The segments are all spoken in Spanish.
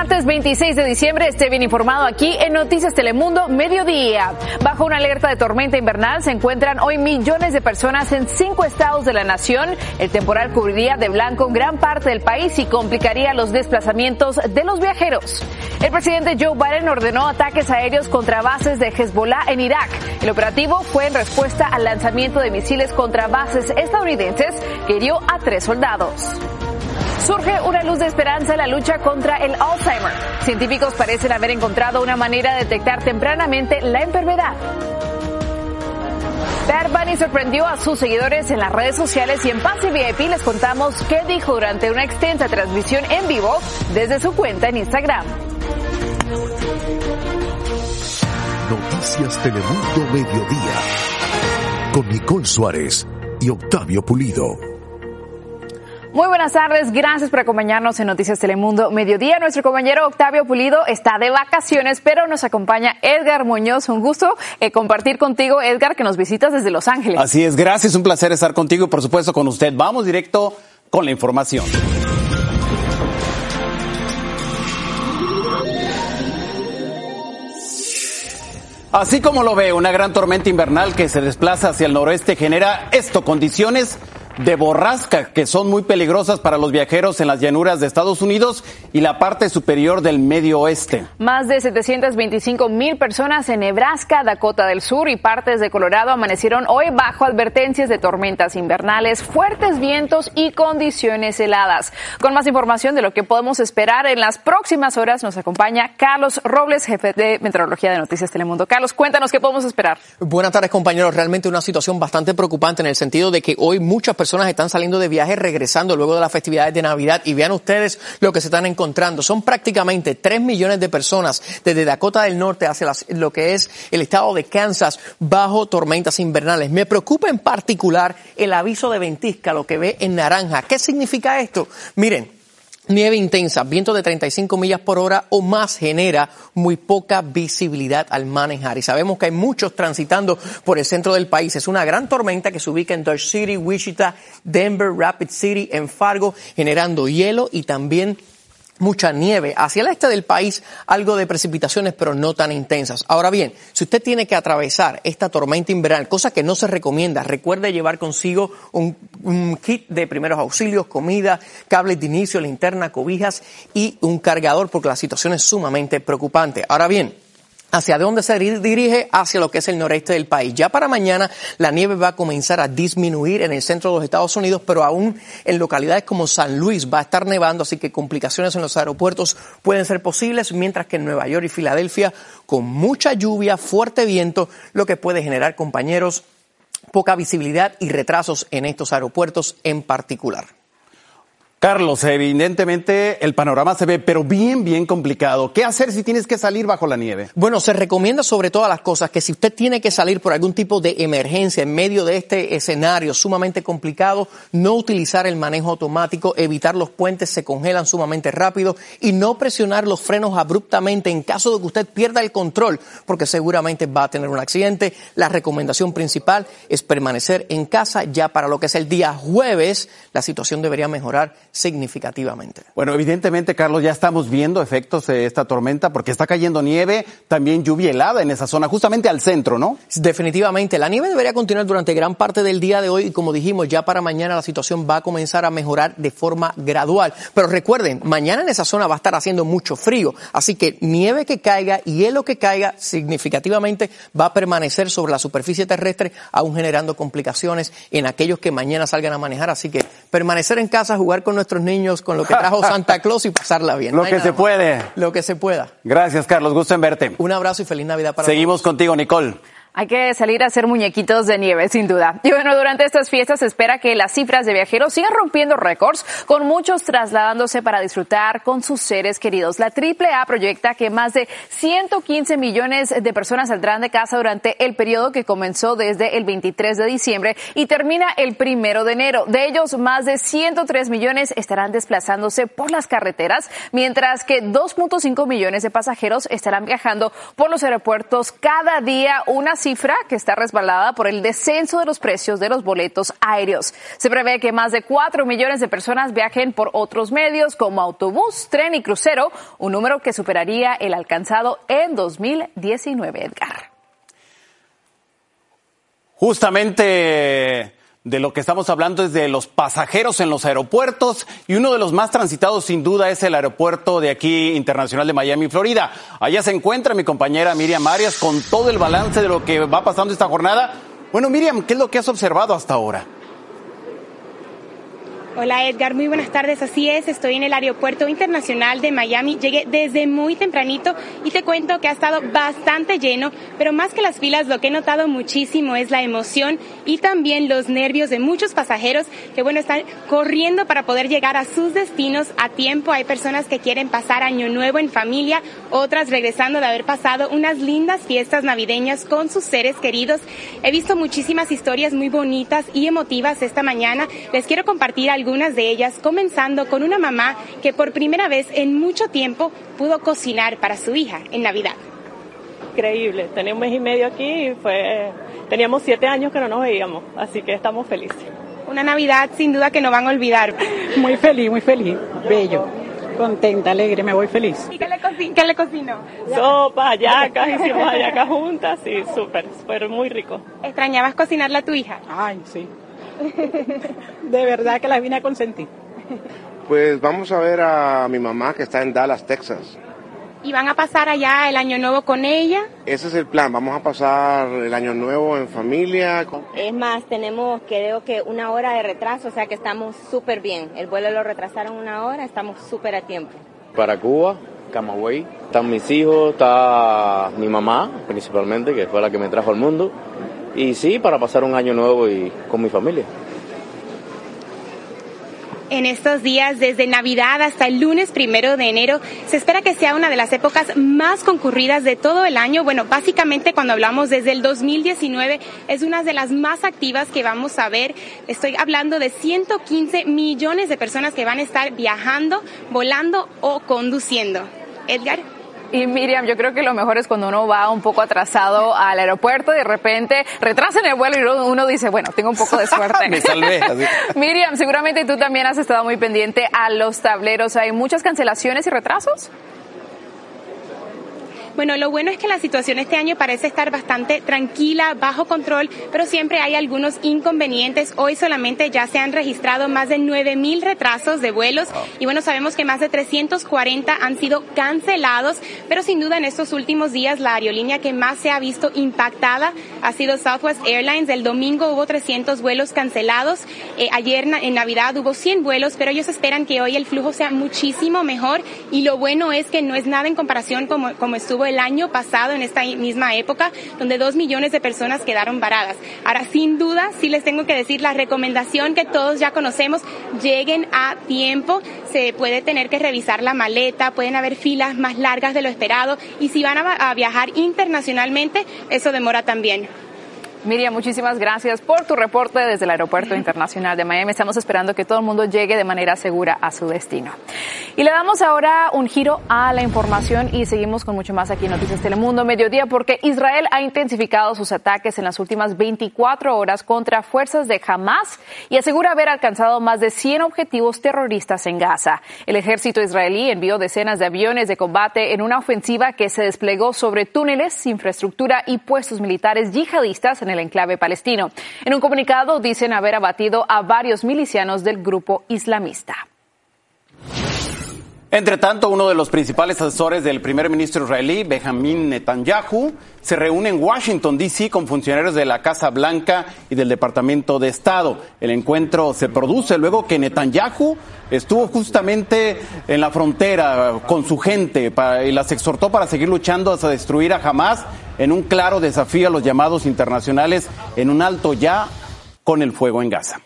martes 26 de diciembre. Esté bien informado aquí en Noticias Telemundo Mediodía. Bajo una alerta de tormenta invernal se encuentran hoy millones de personas en cinco estados de la nación. El temporal cubriría de blanco gran parte del país y complicaría los desplazamientos de los viajeros. El presidente Joe Biden ordenó ataques aéreos contra bases de Hezbollah en Irak. El operativo fue en respuesta al lanzamiento de misiles contra bases estadounidenses que hirió a tres soldados. Surge una luz de esperanza en la lucha contra el Alzheimer. Científicos parecen haber encontrado una manera de detectar tempranamente la enfermedad. Bad Bunny sorprendió a sus seguidores en las redes sociales y en Pase VIP les contamos qué dijo durante una extensa transmisión en vivo desde su cuenta en Instagram. Noticias Telemundo Mediodía con Nicole Suárez y Octavio Pulido. Muy buenas tardes, gracias por acompañarnos en Noticias Telemundo Mediodía. Nuestro compañero Octavio Pulido está de vacaciones, pero nos acompaña Edgar Muñoz. Un gusto eh, compartir contigo, Edgar, que nos visitas desde Los Ángeles. Así es, gracias, un placer estar contigo y por supuesto con usted. Vamos directo con la información. Así como lo ve, una gran tormenta invernal que se desplaza hacia el noroeste genera esto, condiciones de borrasca que son muy peligrosas para los viajeros en las llanuras de Estados Unidos y la parte superior del medio oeste. Más de 725 mil personas en Nebraska, Dakota del Sur y partes de Colorado amanecieron hoy bajo advertencias de tormentas invernales, fuertes vientos y condiciones heladas. Con más información de lo que podemos esperar en las próximas horas nos acompaña Carlos Robles, jefe de Meteorología de Noticias Telemundo. Carlos, cuéntanos qué podemos esperar. Buenas tardes, compañeros. Realmente una situación bastante preocupante en el sentido de que hoy muchas personas están saliendo de viaje regresando luego de las festividades de Navidad y vean ustedes lo que se están encontrando. Son prácticamente 3 millones de personas desde Dakota del Norte hacia lo que es el estado de Kansas bajo tormentas invernales. Me preocupa en particular el aviso de ventisca, lo que ve en naranja. ¿Qué significa esto? Miren, Nieve intensa, viento de 35 millas por hora o más genera muy poca visibilidad al manejar. Y sabemos que hay muchos transitando por el centro del país. Es una gran tormenta que se ubica en Dodge City, Wichita, Denver, Rapid City, en Fargo, generando hielo y también mucha nieve. Hacia el este del país, algo de precipitaciones, pero no tan intensas. Ahora bien, si usted tiene que atravesar esta tormenta invernal, cosa que no se recomienda, recuerde llevar consigo un, un kit de primeros auxilios, comida, cables de inicio, linterna, cobijas y un cargador, porque la situación es sumamente preocupante. Ahora bien, ¿Hacia dónde se dirige? Hacia lo que es el noreste del país. Ya para mañana la nieve va a comenzar a disminuir en el centro de los Estados Unidos, pero aún en localidades como San Luis va a estar nevando, así que complicaciones en los aeropuertos pueden ser posibles, mientras que en Nueva York y Filadelfia, con mucha lluvia, fuerte viento, lo que puede generar, compañeros, poca visibilidad y retrasos en estos aeropuertos en particular. Carlos, evidentemente el panorama se ve, pero bien, bien complicado. ¿Qué hacer si tienes que salir bajo la nieve? Bueno, se recomienda sobre todas las cosas que si usted tiene que salir por algún tipo de emergencia en medio de este escenario sumamente complicado, no utilizar el manejo automático, evitar los puentes se congelan sumamente rápido y no presionar los frenos abruptamente en caso de que usted pierda el control, porque seguramente va a tener un accidente. La recomendación principal es permanecer en casa ya para lo que es el día jueves. La situación debería mejorar significativamente. Bueno, evidentemente, Carlos, ya estamos viendo efectos de esta tormenta porque está cayendo nieve, también lluvia helada en esa zona, justamente al centro, ¿no? Definitivamente. La nieve debería continuar durante gran parte del día de hoy y como dijimos, ya para mañana la situación va a comenzar a mejorar de forma gradual. Pero recuerden, mañana en esa zona va a estar haciendo mucho frío, así que nieve que caiga, hielo que caiga, significativamente va a permanecer sobre la superficie terrestre, aún generando complicaciones en aquellos que mañana salgan a manejar. Así que permanecer en casa, jugar con nuestros niños con lo que trajo Santa Claus y pasarla bien. Lo que se puede. Lo que se pueda. Gracias, Carlos. Gusto en verte. Un abrazo y feliz Navidad para Seguimos contigo, Nicole. Hay que salir a hacer muñequitos de nieve, sin duda. Y bueno, durante estas fiestas se espera que las cifras de viajeros sigan rompiendo récords, con muchos trasladándose para disfrutar con sus seres queridos. La AAA proyecta que más de 115 millones de personas saldrán de casa durante el periodo que comenzó desde el 23 de diciembre y termina el primero de enero. De ellos, más de 103 millones estarán desplazándose por las carreteras, mientras que 2.5 millones de pasajeros estarán viajando por los aeropuertos cada día, una cifra que está resbalada por el descenso de los precios de los boletos aéreos. Se prevé que más de 4 millones de personas viajen por otros medios como autobús, tren y crucero, un número que superaría el alcanzado en 2019, Edgar. Justamente de lo que estamos hablando es de los pasajeros en los aeropuertos y uno de los más transitados sin duda es el aeropuerto de aquí internacional de Miami, Florida. Allá se encuentra mi compañera Miriam Arias con todo el balance de lo que va pasando esta jornada. Bueno, Miriam, ¿qué es lo que has observado hasta ahora? Hola Edgar, muy buenas tardes. Así es, estoy en el Aeropuerto Internacional de Miami. Llegué desde muy tempranito y te cuento que ha estado bastante lleno, pero más que las filas, lo que he notado muchísimo es la emoción y también los nervios de muchos pasajeros que, bueno, están corriendo para poder llegar a sus destinos a tiempo. Hay personas que quieren pasar Año Nuevo en familia, otras regresando de haber pasado unas lindas fiestas navideñas con sus seres queridos. He visto muchísimas historias muy bonitas y emotivas esta mañana. Les quiero compartir algunas de ellas, comenzando con una mamá que por primera vez en mucho tiempo pudo cocinar para su hija en Navidad. Increíble, tenía un mes y medio aquí y fue, teníamos siete años que no nos veíamos, así que estamos felices. Una Navidad sin duda que no van a olvidar. Muy feliz, muy feliz, bello, contenta, alegre, me voy feliz. ¿Y qué le, co qué le cocinó? Sopa, hallacas, hicimos hallacas juntas, sí, súper, fue muy rico. ¿Extrañabas cocinarle a tu hija? Ay, sí, de verdad que la vine a consentir. Pues vamos a ver a mi mamá que está en Dallas, Texas. ¿Y van a pasar allá el año nuevo con ella? Ese es el plan, vamos a pasar el año nuevo en familia. Es más, tenemos creo que una hora de retraso, o sea que estamos súper bien. El vuelo lo retrasaron una hora, estamos súper a tiempo. Para Cuba, Camagüey, están mis hijos, está mi mamá principalmente, que fue la que me trajo al mundo. Y sí, para pasar un año nuevo y con mi familia en estos días, desde Navidad hasta el lunes primero de enero. Se espera que sea una de las épocas más concurridas de todo el año. Bueno, básicamente cuando hablamos desde el 2019 es una de las más activas que vamos a ver. Estoy hablando de 115 millones de personas que van a estar viajando, volando o conduciendo. Edgar. Y Miriam, yo creo que lo mejor es cuando uno va un poco atrasado al aeropuerto y de repente retrasan el vuelo y uno dice, bueno, tengo un poco de suerte. Me salvé. Miriam, seguramente tú también has estado muy pendiente a los tableros. ¿Hay muchas cancelaciones y retrasos? Bueno, lo bueno es que la situación este año parece estar bastante tranquila, bajo control, pero siempre hay algunos inconvenientes. Hoy solamente ya se han registrado más de 9.000 retrasos de vuelos y bueno, sabemos que más de 340 han sido cancelados, pero sin duda en estos últimos días la aerolínea que más se ha visto impactada ha sido Southwest Airlines. El domingo hubo 300 vuelos cancelados. Eh, ayer en Navidad hubo 100 vuelos, pero ellos esperan que hoy el flujo sea muchísimo mejor y lo bueno es que no es nada en comparación como, como estuvo el año pasado en esta misma época, donde dos millones de personas quedaron varadas. Ahora, sin duda, sí les tengo que decir la recomendación que todos ya conocemos, lleguen a tiempo, se puede tener que revisar la maleta, pueden haber filas más largas de lo esperado y si van a, viajar internacionalmente, eso demora también. Miriam, muchísimas gracias por tu reporte desde el Aeropuerto Internacional de Miami. Estamos esperando que todo el mundo llegue de manera segura a su destino. Y le damos ahora un giro a la información y seguimos con mucho más aquí en Noticias Telemundo Mediodía porque Israel ha intensificado sus ataques en las últimas 24 horas contra fuerzas de Hamas y asegura haber alcanzado más de 100 objetivos terroristas en Gaza. El ejército israelí envió decenas de aviones de combate en una ofensiva que se desplegó sobre túneles, infraestructura y puestos militares yihadistas en el enclave palestino. En un comunicado dicen haber abatido a varios milicianos del grupo islamista. Entre tanto, uno de los principales asesores del primer ministro israelí, Benjamin Netanyahu, se reúne en Washington, D.C. con funcionarios de la Casa Blanca y del Departamento de Estado. El encuentro se produce luego que Netanyahu estuvo justamente en la frontera con su gente y las exhortó para seguir luchando hasta destruir a Hamas en un claro desafío a los llamados internacionales en un alto ya con el fuego en Gaza.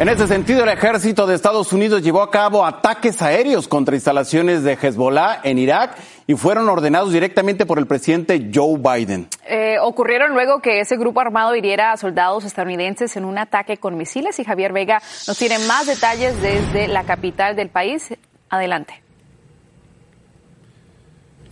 En ese sentido, el ejército de Estados Unidos llevó a cabo ataques aéreos contra instalaciones de Hezbollah en Irak y fueron ordenados directamente por el presidente Joe Biden. Eh, ocurrieron luego que ese grupo armado hiriera a soldados estadounidenses en un ataque con misiles y Javier Vega nos tiene más detalles desde la capital del país. Adelante.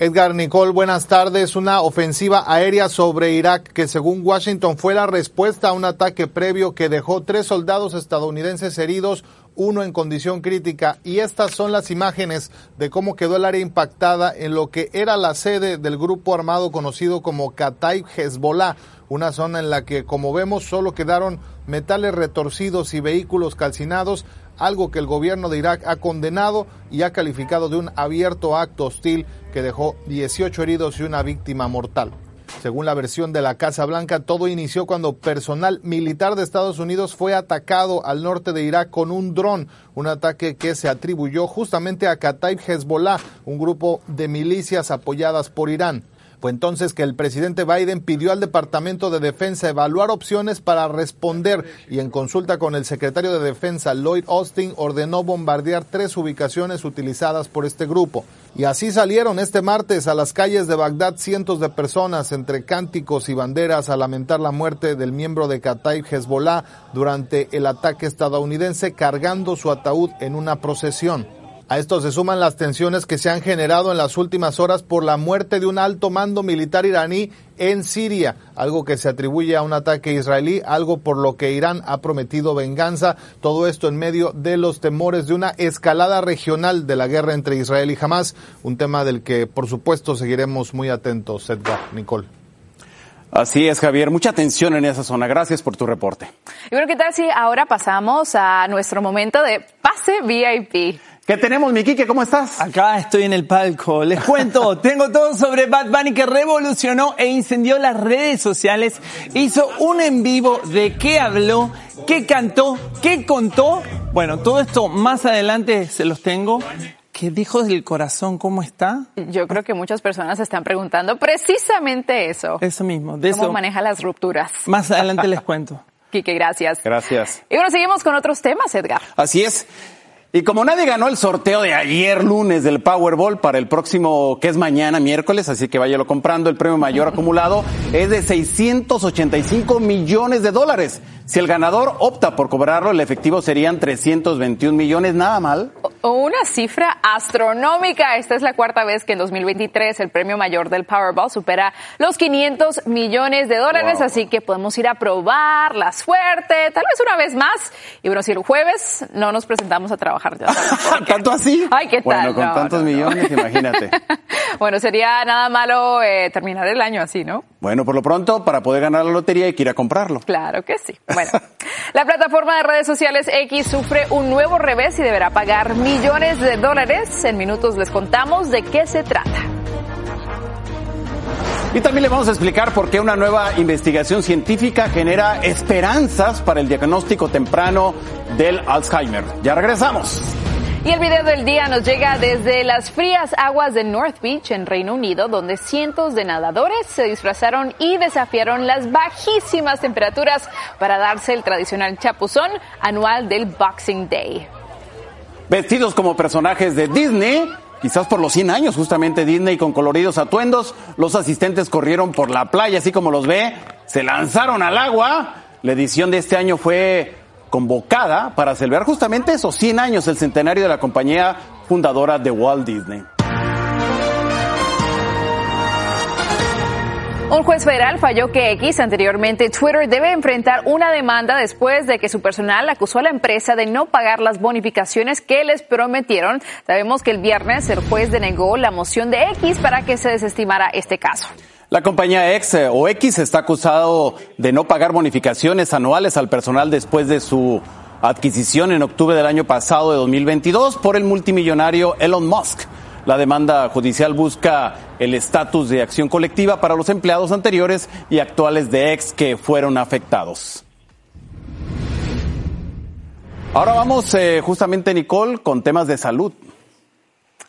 Edgar Nicole, buenas tardes. Una ofensiva aérea sobre Irak que según Washington fue la respuesta a un ataque previo que dejó tres soldados estadounidenses heridos, uno en condición crítica. Y estas son las imágenes de cómo quedó el área impactada en lo que era la sede del grupo armado conocido como Kataib Hezbollah, una zona en la que, como vemos, solo quedaron metales retorcidos y vehículos calcinados algo que el gobierno de Irak ha condenado y ha calificado de un abierto acto hostil que dejó 18 heridos y una víctima mortal. Según la versión de la Casa Blanca, todo inició cuando personal militar de Estados Unidos fue atacado al norte de Irak con un dron, un ataque que se atribuyó justamente a Kataib Hezbollah, un grupo de milicias apoyadas por Irán. Fue entonces que el presidente Biden pidió al Departamento de Defensa evaluar opciones para responder y en consulta con el secretario de Defensa Lloyd Austin ordenó bombardear tres ubicaciones utilizadas por este grupo. Y así salieron este martes a las calles de Bagdad cientos de personas entre cánticos y banderas a lamentar la muerte del miembro de Kataib Hezbollah durante el ataque estadounidense cargando su ataúd en una procesión. A esto se suman las tensiones que se han generado en las últimas horas por la muerte de un alto mando militar iraní en Siria, algo que se atribuye a un ataque israelí, algo por lo que Irán ha prometido venganza. Todo esto en medio de los temores de una escalada regional de la guerra entre Israel y Hamas, un tema del que por supuesto seguiremos muy atentos, Edgar, Nicole. Así es, Javier. Mucha atención en esa zona. Gracias por tu reporte. Y bueno, ¿qué tal si ahora pasamos a nuestro momento de pase VIP? ¿Qué tenemos, mi ¿Cómo estás? Acá estoy en el palco. Les cuento, tengo todo sobre Bad Bunny que revolucionó e incendió las redes sociales. Hizo un en vivo de qué habló, qué cantó, qué contó. Bueno, todo esto más adelante se los tengo. ¿Qué dijo del corazón? ¿Cómo está? Yo creo que muchas personas se están preguntando precisamente eso. Eso mismo. De ¿Cómo maneja las rupturas? Más adelante les cuento. Quique, gracias. Gracias. Y bueno, seguimos con otros temas, Edgar. Así es. Y como nadie ganó el sorteo de ayer lunes del Powerball para el próximo, que es mañana miércoles, así que váyalo comprando, el premio mayor acumulado es de 685 millones de dólares. Si el ganador opta por cobrarlo, el efectivo serían 321 millones, nada mal. Una cifra astronómica. Esta es la cuarta vez que en 2023 el premio mayor del Powerball supera los 500 millones de dólares, así que podemos ir a probar la suerte, tal vez una vez más. Y bueno, si el jueves no nos presentamos a trabajar ¿Tanto así? Ay, ¿qué tal? Bueno, con tantos millones, imagínate. bueno, sería nada malo eh, terminar el año así, ¿no? Bueno, por lo pronto, para poder ganar la lotería hay que ir a comprarlo. Claro que sí. Bueno, la plataforma de redes sociales X sufre un nuevo revés y deberá pagar millones de dólares. En minutos les contamos de qué se trata. Y también le vamos a explicar por qué una nueva investigación científica genera esperanzas para el diagnóstico temprano del Alzheimer. Ya regresamos. Y el video del día nos llega desde las frías aguas de North Beach en Reino Unido, donde cientos de nadadores se disfrazaron y desafiaron las bajísimas temperaturas para darse el tradicional chapuzón anual del Boxing Day. Vestidos como personajes de Disney, quizás por los 100 años justamente Disney con coloridos atuendos, los asistentes corrieron por la playa, así como los ve, se lanzaron al agua. La edición de este año fue convocada para celebrar justamente esos 100 años, el centenario de la compañía fundadora de Walt Disney. Un juez federal falló que X, anteriormente Twitter, debe enfrentar una demanda después de que su personal acusó a la empresa de no pagar las bonificaciones que les prometieron. Sabemos que el viernes el juez denegó la moción de X para que se desestimara este caso. La compañía X o X está acusado de no pagar bonificaciones anuales al personal después de su adquisición en octubre del año pasado de 2022 por el multimillonario Elon Musk. La demanda judicial busca el estatus de acción colectiva para los empleados anteriores y actuales de X que fueron afectados. Ahora vamos eh, justamente, Nicole, con temas de salud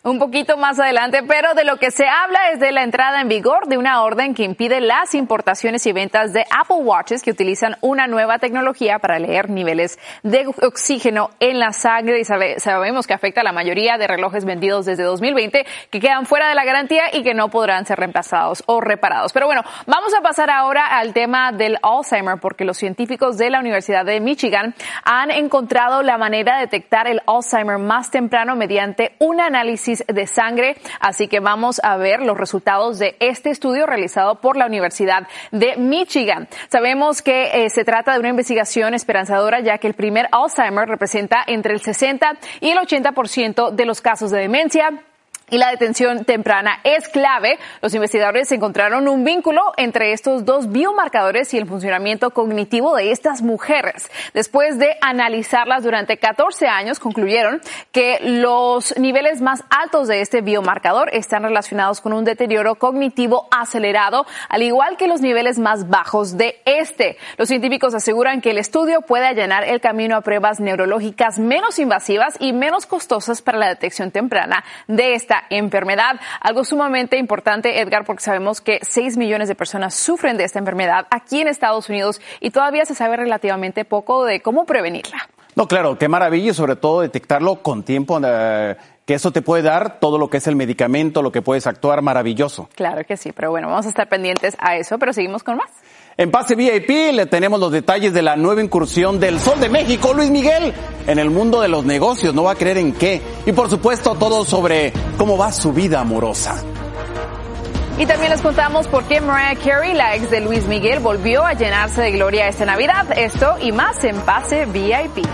un poquito más adelante, pero de lo que se habla es de la entrada en vigor de una orden que impide las importaciones y ventas de Apple Watches que utilizan una nueva tecnología para leer niveles de oxígeno en la sangre y sabemos que afecta a la mayoría de relojes vendidos desde 2020 que quedan fuera de la garantía y que no podrán ser reemplazados o reparados. Pero bueno, vamos a pasar ahora al tema del Alzheimer porque los científicos de la Universidad de Michigan han encontrado la manera de detectar el Alzheimer más temprano mediante un análisis de sangre. Así que vamos a ver los resultados de este estudio realizado por la Universidad de Michigan. Sabemos que eh, se trata de una investigación esperanzadora ya que el primer Alzheimer representa entre el 60 y el 80% de los casos de demencia y la detención temprana es clave. Los investigadores encontraron un vínculo entre estos dos biomarcadores y el funcionamiento cognitivo de estas mujeres. Después de analizarlas durante 14 años, concluyeron que los niveles más altos de este biomarcador están relacionados con un deterioro cognitivo acelerado, al igual que los niveles más bajos de este. Los científicos aseguran que el estudio puede allanar el camino a pruebas neurológicas menos invasivas y menos costosas para la detección temprana de esta enfermedad. Algo sumamente importante, Edgar, porque sabemos que 6 millones de personas sufren de esta enfermedad aquí en Estados Unidos y todavía se sabe relativamente poco de cómo prevenirla. No, claro, qué maravilla y sobre todo detectarlo con tiempo. Eh, que eso te puede dar todo lo que es el medicamento, lo que puedes actuar maravilloso. Claro que sí, pero bueno, vamos a estar pendientes a eso, pero seguimos con más. En Pase VIP le tenemos los detalles de la nueva incursión del Sol de México, Luis Miguel, en el mundo de los negocios, no va a creer en qué. Y por supuesto todo sobre cómo va su vida amorosa. Y también les contamos por qué Mariah Carey, la ex de Luis Miguel, volvió a llenarse de gloria esta Navidad. Esto y más en Pase VIP.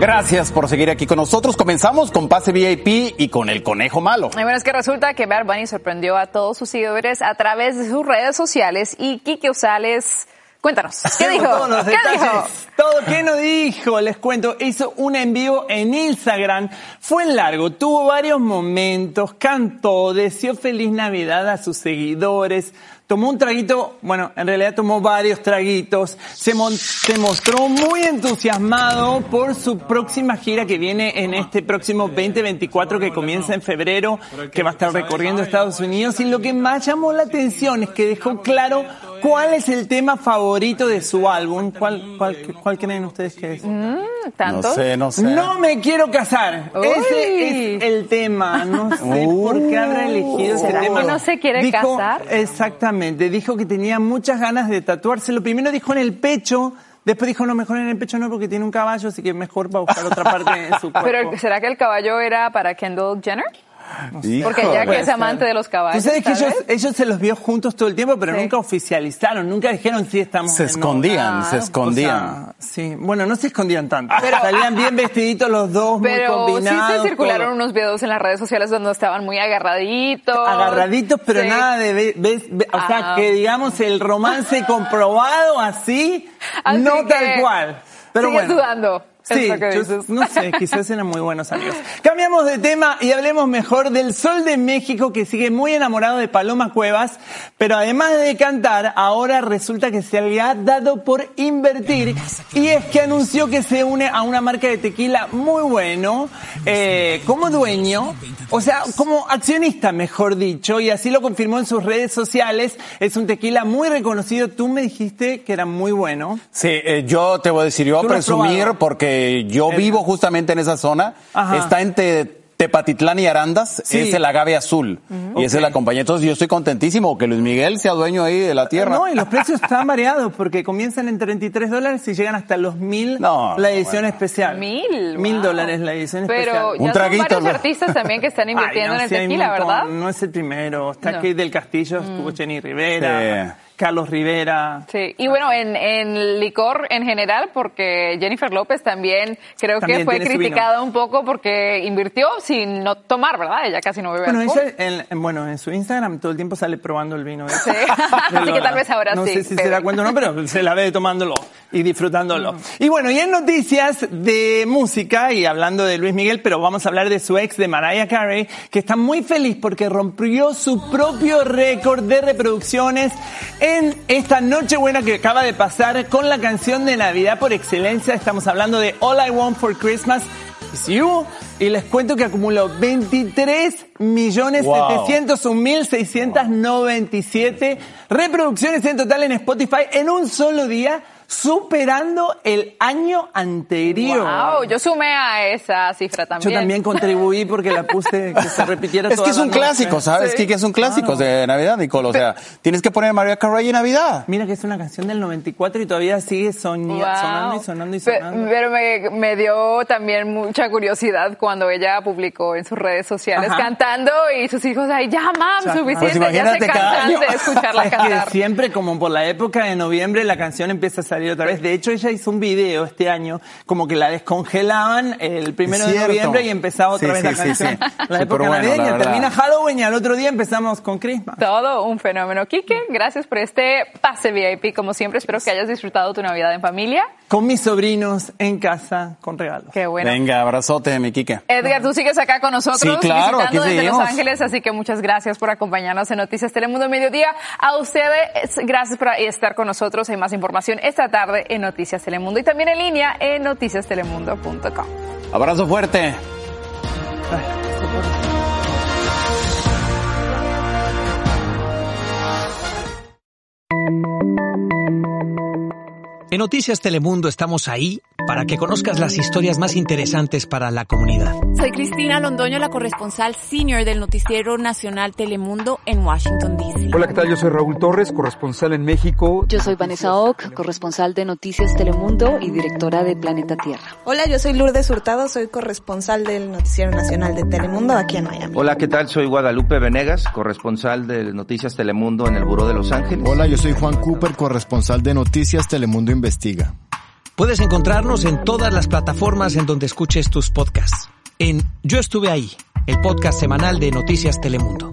Gracias por seguir aquí con nosotros. Comenzamos con Pase VIP y con el conejo malo. bueno, es que resulta que Bad Bunny sorprendió a todos sus seguidores a través de sus redes sociales y Kike Osales Cuéntanos, ¿qué dijo? ¿Qué dijo? Todo, ¿qué no dijo? Les cuento, hizo un en vivo en Instagram, fue largo, tuvo varios momentos, cantó, deseó feliz Navidad a sus seguidores, tomó un traguito, bueno, en realidad tomó varios traguitos, se, se, mostró muy entusiasmado por su próxima gira que viene en este próximo 2024 que comienza en febrero, que va a estar recorriendo Estados Unidos. Y lo que más llamó la atención es que dejó claro cuál es el tema favorito de su álbum. ¿Cuál, cuál, cuál creen ustedes que es? Mm, No sé, no sé. No me quiero casar. Ese es el tema. No sé por qué habrá elegido ese tema. que no se quiere casar? Exactamente dijo que tenía muchas ganas de tatuarse. Lo primero dijo en el pecho, después dijo no, mejor en el pecho no porque tiene un caballo, así que mejor va a buscar otra parte en su cuerpo. Pero ¿será que el caballo era para Kendall Jenner? Porque ya que es amante de los caballos. Tú sabes que ellos, ellos, se los vio juntos todo el tiempo, pero nunca oficializaron, nunca dijeron si estamos. Se escondían, se escondían. sí, bueno, no se escondían tanto. Salían bien vestiditos los dos, muy combinados. Sí se circularon unos videos en las redes sociales donde estaban muy agarraditos. Agarraditos, pero nada de, o sea, ah. que digamos el romance comprobado así, no tal cual. Pero bueno. dudando. Sí, no sé, quizás eran muy buenos amigos. Cambiamos de tema y hablemos mejor del Sol de México que sigue muy enamorado de Paloma Cuevas, pero además de cantar, ahora resulta que se le ha dado por invertir y es que anunció que se une a una marca de tequila muy bueno eh, como dueño, o sea, como accionista, mejor dicho, y así lo confirmó en sus redes sociales. Es un tequila muy reconocido. Tú me dijiste que era muy bueno. Sí, eh, yo te voy a decir, yo voy a presumir porque yo vivo justamente en esa zona. Está entre Tepatitlán y Arandas es el agave azul y es la compañía. Entonces yo estoy contentísimo que Luis Miguel sea dueño ahí de la tierra. No, y los precios están variados porque comienzan en 33 dólares y llegan hasta los mil la edición especial. Mil. Mil dólares la edición especial. Pero ya son varios artistas también que están invirtiendo en el tequila, ¿verdad? No es el primero. Está Kate del Castillo, estuvo mm. Jenny Rivera. Carlos Rivera. Sí, y bueno, en, en licor en general, porque Jennifer López también creo que fue criticada un poco porque invirtió sin no tomar, ¿verdad? Ella casi no bebe bueno, alcohol. en, bueno, en su Instagram todo el tiempo sale probando el vino. Sí, así que tal vez ahora sí. No sé si se da cuenta o no, pero se la ve tomándolo y disfrutándolo. Mm. Y bueno, y en noticias de música y hablando de Luis Miguel, pero vamos a hablar de su ex, de Mariah Carey, que está muy feliz porque rompió su propio récord de reproducciones en esta Nochebuena que acaba de pasar con la canción de Navidad por excelencia. Estamos hablando de All I Want for Christmas is You. Y les cuento que acumuló 23 millones reproducciones en total en Spotify en un solo día superando el año anterior. Wow, yo sumé a esa cifra también. Yo también contribuí porque la puse que se repitiera Es que es un clásico, ¿sabes? Sí, que es un clásico de Navidad, Nicole. O sea, tienes que poner María Carey en Navidad. Mira que es una canción del 94 y todavía sigue Wow. sonando y sonando y sonando. Pero me, me dio también mucha curiosidad cuando ella publicó en sus redes sociales Ajá. cantando y sus hijos, ay, ya, mam, Pues suficiente, ya se cansan año. de escucharla Es cantar. que siempre como por la época de noviembre la canción empieza a salir otra vez. De hecho ella hizo un video este año como que la descongelaban el primero de noviembre y empezaba otra Sí, vez sí, la sí, canción. sí. La época bueno, la navideña. verdad. Termina Halloween y al otro día empezamos con Christmas. Todo un fenómeno. Quique, gracias por este pase VIP. Como siempre, espero que hayas disfrutado tu Navidad en familia. Con mis sobrinos en casa con regalos. Qué bueno. Venga, abrazote, mi Quique. Edgar, tú sigues acá con nosotros, Sí, claro, aquí desde Los seguimos. Ángeles, así que muchas gracias por acompañarnos en Noticias Telemundo Mediodía. A ustedes, gracias por estar con nosotros. Hay más información esta tarde en Noticias Telemundo y también en línea en noticiastelemundo.com. Abrazo fuerte. En Noticias Telemundo estamos ahí para que conozcas las historias más interesantes para la comunidad. Soy Cristina Londoño, la corresponsal senior del Noticiero Nacional Telemundo en Washington, D.C. Hola, ¿qué tal? Yo soy Raúl Torres, corresponsal en México. Yo soy Vanessa Ock, corresponsal de Noticias Telemundo y directora de Planeta Tierra. Hola, yo soy Lourdes Hurtado, soy corresponsal del Noticiero Nacional de Telemundo aquí en Miami. Hola, ¿qué tal? Soy Guadalupe Venegas, corresponsal de Noticias Telemundo en el Buró de Los Ángeles. Hola, yo soy Juan Cooper, corresponsal de Noticias Telemundo Investiga. Puedes encontrarnos en todas las plataformas en donde escuches tus podcasts. En Yo estuve ahí, el podcast semanal de Noticias Telemundo.